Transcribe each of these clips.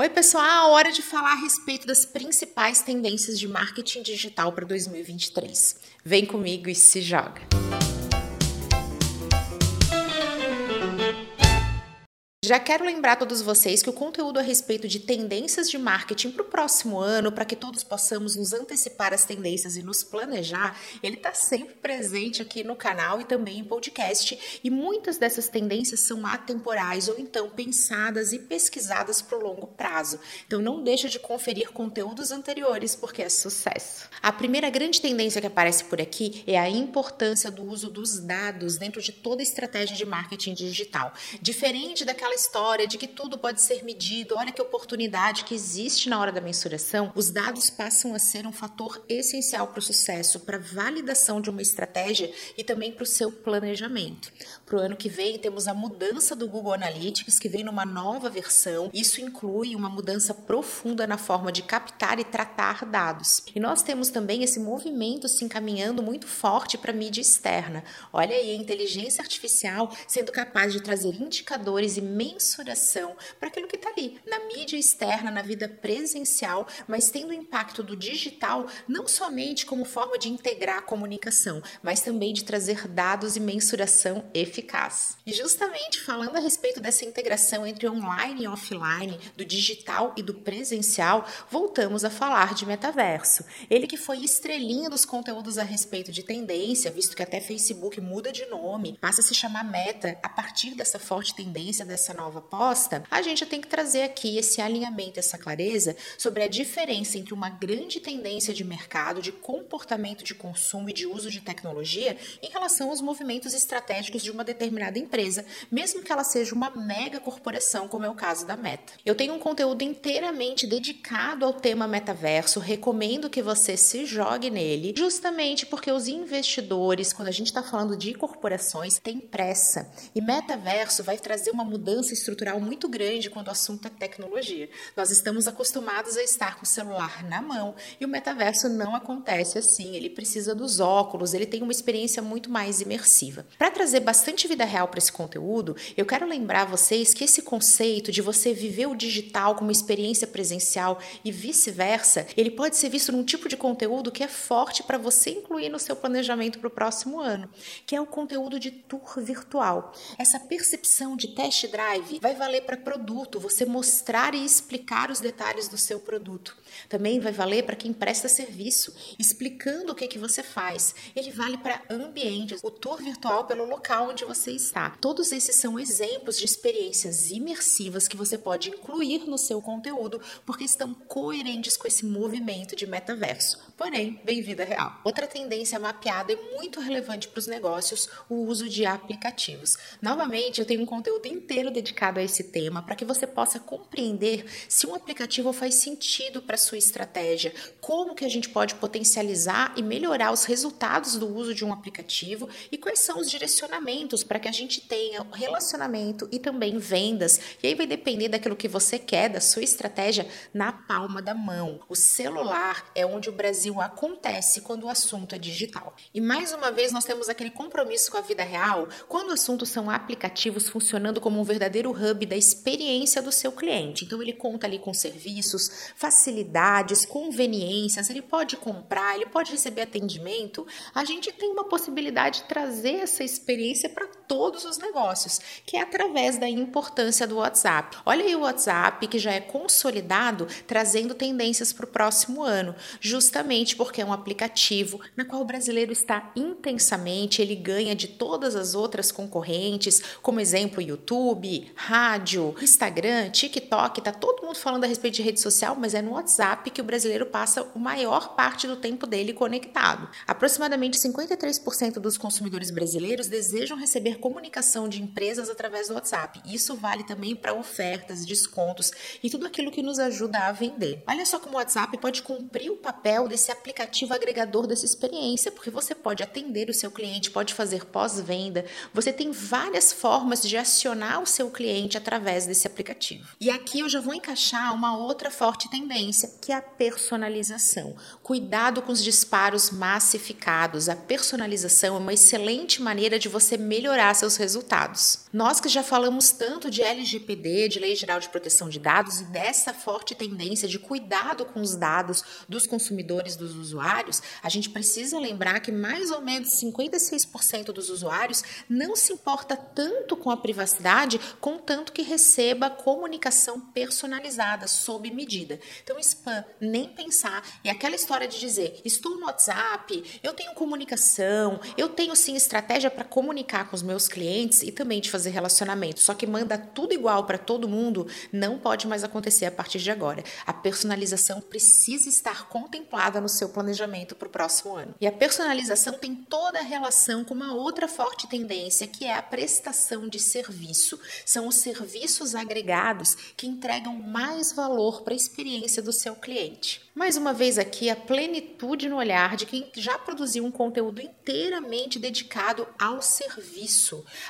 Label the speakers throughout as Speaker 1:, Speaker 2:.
Speaker 1: Oi, pessoal! Hora de falar a respeito das principais tendências de marketing digital para 2023. Vem comigo e se joga! Já quero lembrar a todos vocês que o conteúdo a respeito de tendências de marketing para o próximo ano, para que todos possamos nos antecipar as tendências e nos planejar, ele está sempre presente aqui no canal e também em podcast. E muitas dessas tendências são atemporais ou então pensadas e pesquisadas para o longo prazo. Então não deixa de conferir conteúdos anteriores porque é sucesso. A primeira grande tendência que aparece por aqui é a importância do uso dos dados dentro de toda estratégia de marketing digital. Diferente daquela história de que tudo pode ser medido, olha que oportunidade que existe na hora da mensuração, os dados passam a ser um fator essencial para o sucesso, para a validação de uma estratégia e também para o seu planejamento. Para o ano que vem, temos a mudança do Google Analytics, que vem numa nova versão. Isso inclui uma mudança profunda na forma de captar e tratar dados. E nós temos também esse movimento se encaminhando muito forte para a mídia externa. Olha aí, a inteligência artificial sendo capaz de trazer indicadores e mensuração para aquilo que está ali, na mídia externa, na vida presencial, mas tendo o impacto do digital não somente como forma de integrar a comunicação, mas também de trazer dados e mensuração eficaz. E justamente falando a respeito dessa integração entre online e offline, do digital e do presencial, voltamos a falar de metaverso. Ele que foi estrelinha dos conteúdos a respeito de tendência, visto que até Facebook muda de nome, passa a se chamar Meta a partir dessa forte tendência dessa essa nova aposta, a gente tem que trazer aqui esse alinhamento, essa clareza sobre a diferença entre uma grande tendência de mercado, de comportamento de consumo e de uso de tecnologia em relação aos movimentos estratégicos de uma determinada empresa, mesmo que ela seja uma mega corporação, como é o caso da Meta. Eu tenho um conteúdo inteiramente dedicado ao tema metaverso, recomendo que você se jogue nele, justamente porque os investidores, quando a gente está falando de corporações, têm pressa. E metaverso vai trazer uma mudança estrutural muito grande quando o assunto é tecnologia. Nós estamos acostumados a estar com o celular na mão e o metaverso não acontece assim. Ele precisa dos óculos, ele tem uma experiência muito mais imersiva. Para trazer bastante vida real para esse conteúdo, eu quero lembrar vocês que esse conceito de você viver o digital como experiência presencial e vice-versa, ele pode ser visto num tipo de conteúdo que é forte para você incluir no seu planejamento para o próximo ano, que é o conteúdo de tour virtual. Essa percepção de test drive vai valer para produto, você mostrar e explicar os detalhes do seu produto. Também vai valer para quem presta serviço, explicando o que, que você faz. Ele vale para ambientes, o tour virtual pelo local onde você está. Todos esses são exemplos de experiências imersivas que você pode incluir no seu conteúdo, porque estão coerentes com esse movimento de metaverso. Porém, bem vida real. Outra tendência mapeada e muito relevante para os negócios, o uso de aplicativos. Novamente, eu tenho um conteúdo inteiro dedicado a esse tema para que você possa compreender se um aplicativo faz sentido para sua estratégia, como que a gente pode potencializar e melhorar os resultados do uso de um aplicativo e quais são os direcionamentos para que a gente tenha relacionamento e também vendas. E aí vai depender daquilo que você quer, da sua estratégia na palma da mão. O celular é onde o Brasil acontece quando o assunto é digital. E mais uma vez nós temos aquele compromisso com a vida real quando o assunto são aplicativos funcionando como um verdadeiro hub da experiência do seu cliente. Então ele conta ali com serviços, facilidades, conveniências, ele pode comprar, ele pode receber atendimento. A gente tem uma possibilidade de trazer essa experiência para todos os negócios, que é através da importância do WhatsApp. Olha aí o WhatsApp que já é consolidado, trazendo tendências para o próximo ano, justamente porque é um aplicativo na qual o brasileiro está intensamente, ele ganha de todas as outras concorrentes, como exemplo YouTube, rádio, Instagram, TikTok, tá todo mundo falando a respeito de rede social, mas é no WhatsApp que o brasileiro passa a maior parte do tempo dele conectado. Aproximadamente 53% dos consumidores brasileiros desejam receber comunicação de empresas através do WhatsApp. Isso vale também para ofertas, descontos e tudo aquilo que nos ajuda a vender. Olha só como o WhatsApp pode cumprir o papel desse aplicativo agregador dessa experiência, porque você pode atender o seu cliente, pode fazer pós-venda, você tem várias formas de acionar o seu seu cliente através desse aplicativo. E aqui eu já vou encaixar uma outra forte tendência, que é a personalização. Cuidado com os disparos massificados. A personalização é uma excelente maneira de você melhorar seus resultados. Nós que já falamos tanto de LGPD, de Lei Geral de Proteção de Dados, e dessa forte tendência de cuidado com os dados dos consumidores, dos usuários, a gente precisa lembrar que mais ou menos 56% dos usuários não se importa tanto com a privacidade, contanto que receba comunicação personalizada, sob medida. Então, spam, nem pensar. E aquela história de dizer, estou no WhatsApp, eu tenho comunicação, eu tenho sim estratégia para comunicar com os meus clientes e também de fazer relacionamento, só que manda tudo igual para todo mundo, não pode mais acontecer a partir de agora. A personalização precisa estar contemplada no seu planejamento para o próximo ano. E a personalização tem toda a relação com uma outra forte tendência, que é a prestação de serviço. São os serviços agregados que entregam mais valor para a experiência do seu cliente. Mais uma vez aqui, a plenitude no olhar de quem já produziu um conteúdo inteiramente dedicado ao serviço,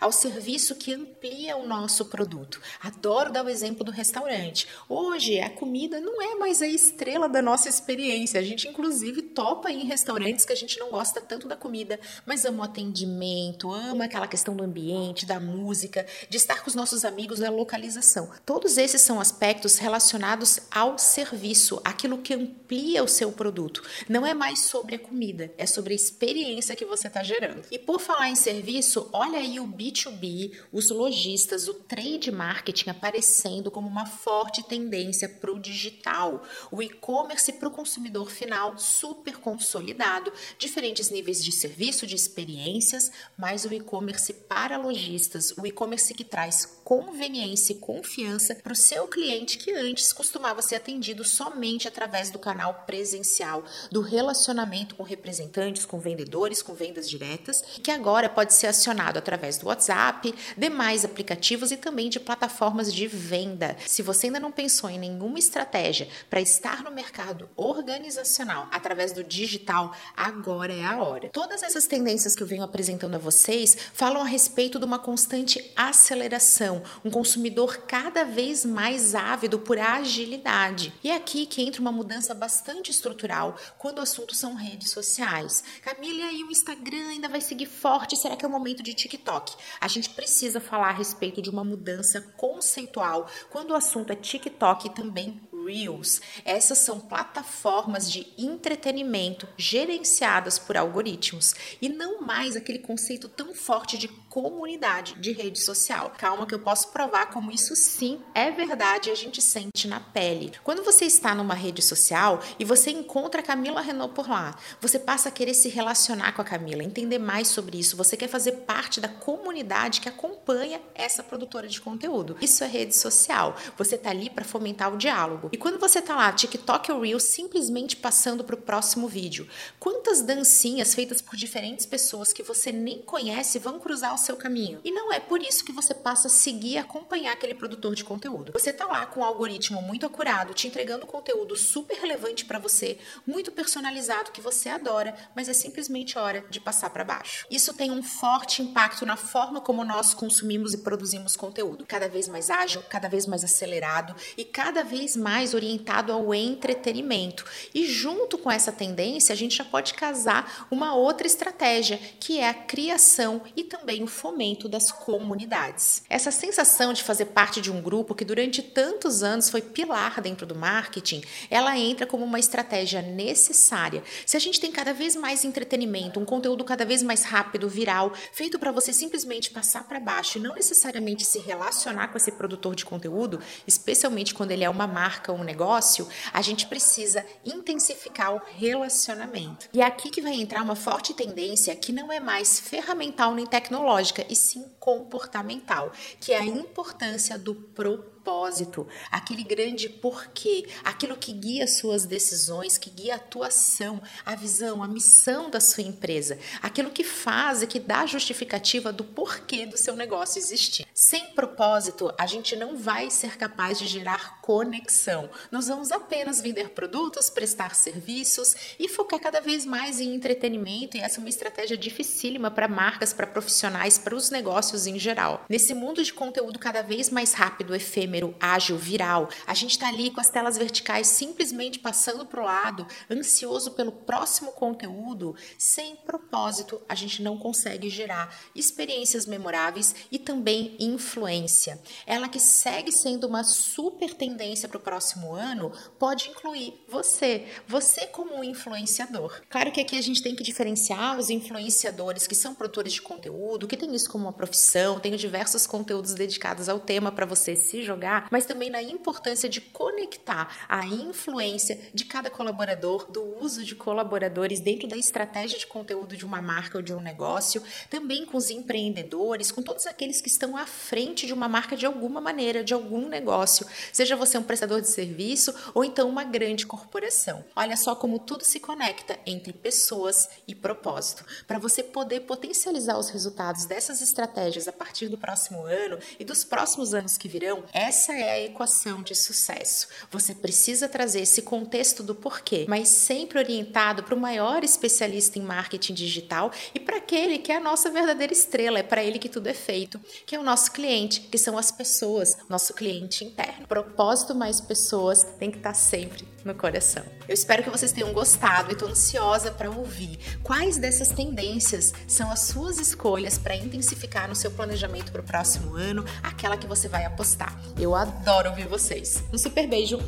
Speaker 1: ao serviço que amplia o nosso produto. Adoro dar o exemplo do restaurante. Hoje, a comida não é mais a estrela da nossa experiência. A gente, inclusive, topa em restaurantes que a gente não gosta tanto da comida, mas ama o atendimento, ama aquela questão do ambiente, da música, de estar com os nossos amigos, da localização. Todos esses são aspectos relacionados ao serviço, aquilo que amplia o seu produto. Não é mais sobre a comida, é sobre a experiência que você está gerando. E por falar em serviço, olha aí o B2B, os lojistas, o trade marketing aparecendo como uma forte tendência para o digital. O e-commerce para o consumidor final super consolidado, diferentes níveis de serviço, de experiências, mas o e-commerce para lojistas, o e-commerce que traz conveniência e confiança para o seu cliente que antes costumava ser atendido somente através do canal presencial, do relacionamento com representantes, com vendedores, com vendas diretas, que agora pode ser acionado através do WhatsApp, demais aplicativos e também de plataformas de venda. Se você ainda não pensou em nenhuma estratégia para estar no mercado organizacional através do digital, agora é a hora. Todas essas tendências que eu venho apresentando a vocês falam a respeito de uma constante aceleração, um consumidor cada vez mais ávido por agilidade. E é aqui que entra uma mudança bastante estrutural quando o assunto são redes sociais. Camila, e o Instagram ainda vai seguir forte? Será que é o momento de TikTok? A gente precisa falar a respeito de uma mudança conceitual quando o assunto é TikTok e também Reels. Essas são plataformas de entretenimento gerenciadas por algoritmos e não mais aquele conceito tão forte de comunidade de rede social. Calma que eu posso provar como isso sim é verdade e a gente sente na pele. Quando você está numa rede social e você encontra a Camila Renault por lá, você passa a querer se relacionar com a Camila, entender mais sobre isso, você quer fazer parte da comunidade que acompanha essa produtora de conteúdo. Isso é rede social. Você está ali para fomentar o diálogo. E quando você tá lá, TikTok ou Reels, simplesmente passando para o próximo vídeo, quantas dancinhas feitas por diferentes pessoas que você nem conhece vão cruzar o seu caminho? E não é por isso que você passa a seguir e acompanhar aquele produtor de conteúdo. Você tá lá com um algoritmo muito acurado, te entregando conteúdo super relevante para você, muito personalizado que você adora, mas é simplesmente hora de passar para baixo. Isso tem um forte impacto na forma como nós consumimos e produzimos conteúdo, cada vez mais ágil, cada vez mais acelerado e cada vez mais orientado ao entretenimento. E junto com essa tendência, a gente já pode casar uma outra estratégia, que é a criação e também o fomento das comunidades. Essa sensação de fazer parte de um grupo que durante tantos anos foi pilar dentro do marketing, ela entra como uma estratégia necessária. Se a gente tem cada vez mais entretenimento, um conteúdo cada vez mais rápido, viral, feito para você simplesmente passar para baixo e não necessariamente se relacionar com esse produtor de conteúdo, especialmente quando ele é uma marca um negócio, a gente precisa intensificar o relacionamento. E é aqui que vai entrar uma forte tendência que não é mais ferramental nem tecnológica, e sim comportamental, que é a importância do propósito propósito, aquele grande porquê, aquilo que guia suas decisões, que guia a atuação, a visão, a missão da sua empresa, aquilo que faz e que dá justificativa do porquê do seu negócio existir. Sem propósito, a gente não vai ser capaz de gerar conexão. Nós vamos apenas vender produtos, prestar serviços e focar cada vez mais em entretenimento, e essa é uma estratégia dificílima para marcas, para profissionais, para os negócios em geral. Nesse mundo de conteúdo cada vez mais rápido, efêmero, ágil, viral, a gente está ali com as telas verticais simplesmente passando para o lado, ansioso pelo próximo conteúdo, sem propósito, a gente não consegue gerar experiências memoráveis e também influência. Ela que segue sendo uma super tendência para o próximo ano, pode incluir você, você como influenciador. Claro que aqui a gente tem que diferenciar os influenciadores que são produtores de conteúdo, que tem isso como uma profissão, tem diversos conteúdos dedicados ao tema para você se jogar, mas também na importância de conectar a influência de cada colaborador, do uso de colaboradores dentro da estratégia de conteúdo de uma marca ou de um negócio, também com os empreendedores, com todos aqueles que estão à frente de uma marca de alguma maneira, de algum negócio, seja você um prestador de serviço ou então uma grande corporação. Olha só como tudo se conecta entre pessoas e propósito. Para você poder potencializar os resultados dessas estratégias a partir do próximo ano e dos próximos anos que virão, essa é a equação de sucesso. Você precisa trazer esse contexto do porquê, mas sempre orientado para o maior especialista em marketing digital e para aquele que é a nossa verdadeira estrela, é para ele que tudo é feito, que é o nosso cliente, que são as pessoas, nosso cliente interno. Propósito mais pessoas tem que estar sempre no coração. Eu espero que vocês tenham gostado e estou ansiosa para ouvir quais dessas tendências são as suas escolhas para intensificar no seu planejamento para o próximo ano, aquela que você vai apostar. Eu adoro ouvir vocês. Um super beijo,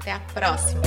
Speaker 1: até a próxima!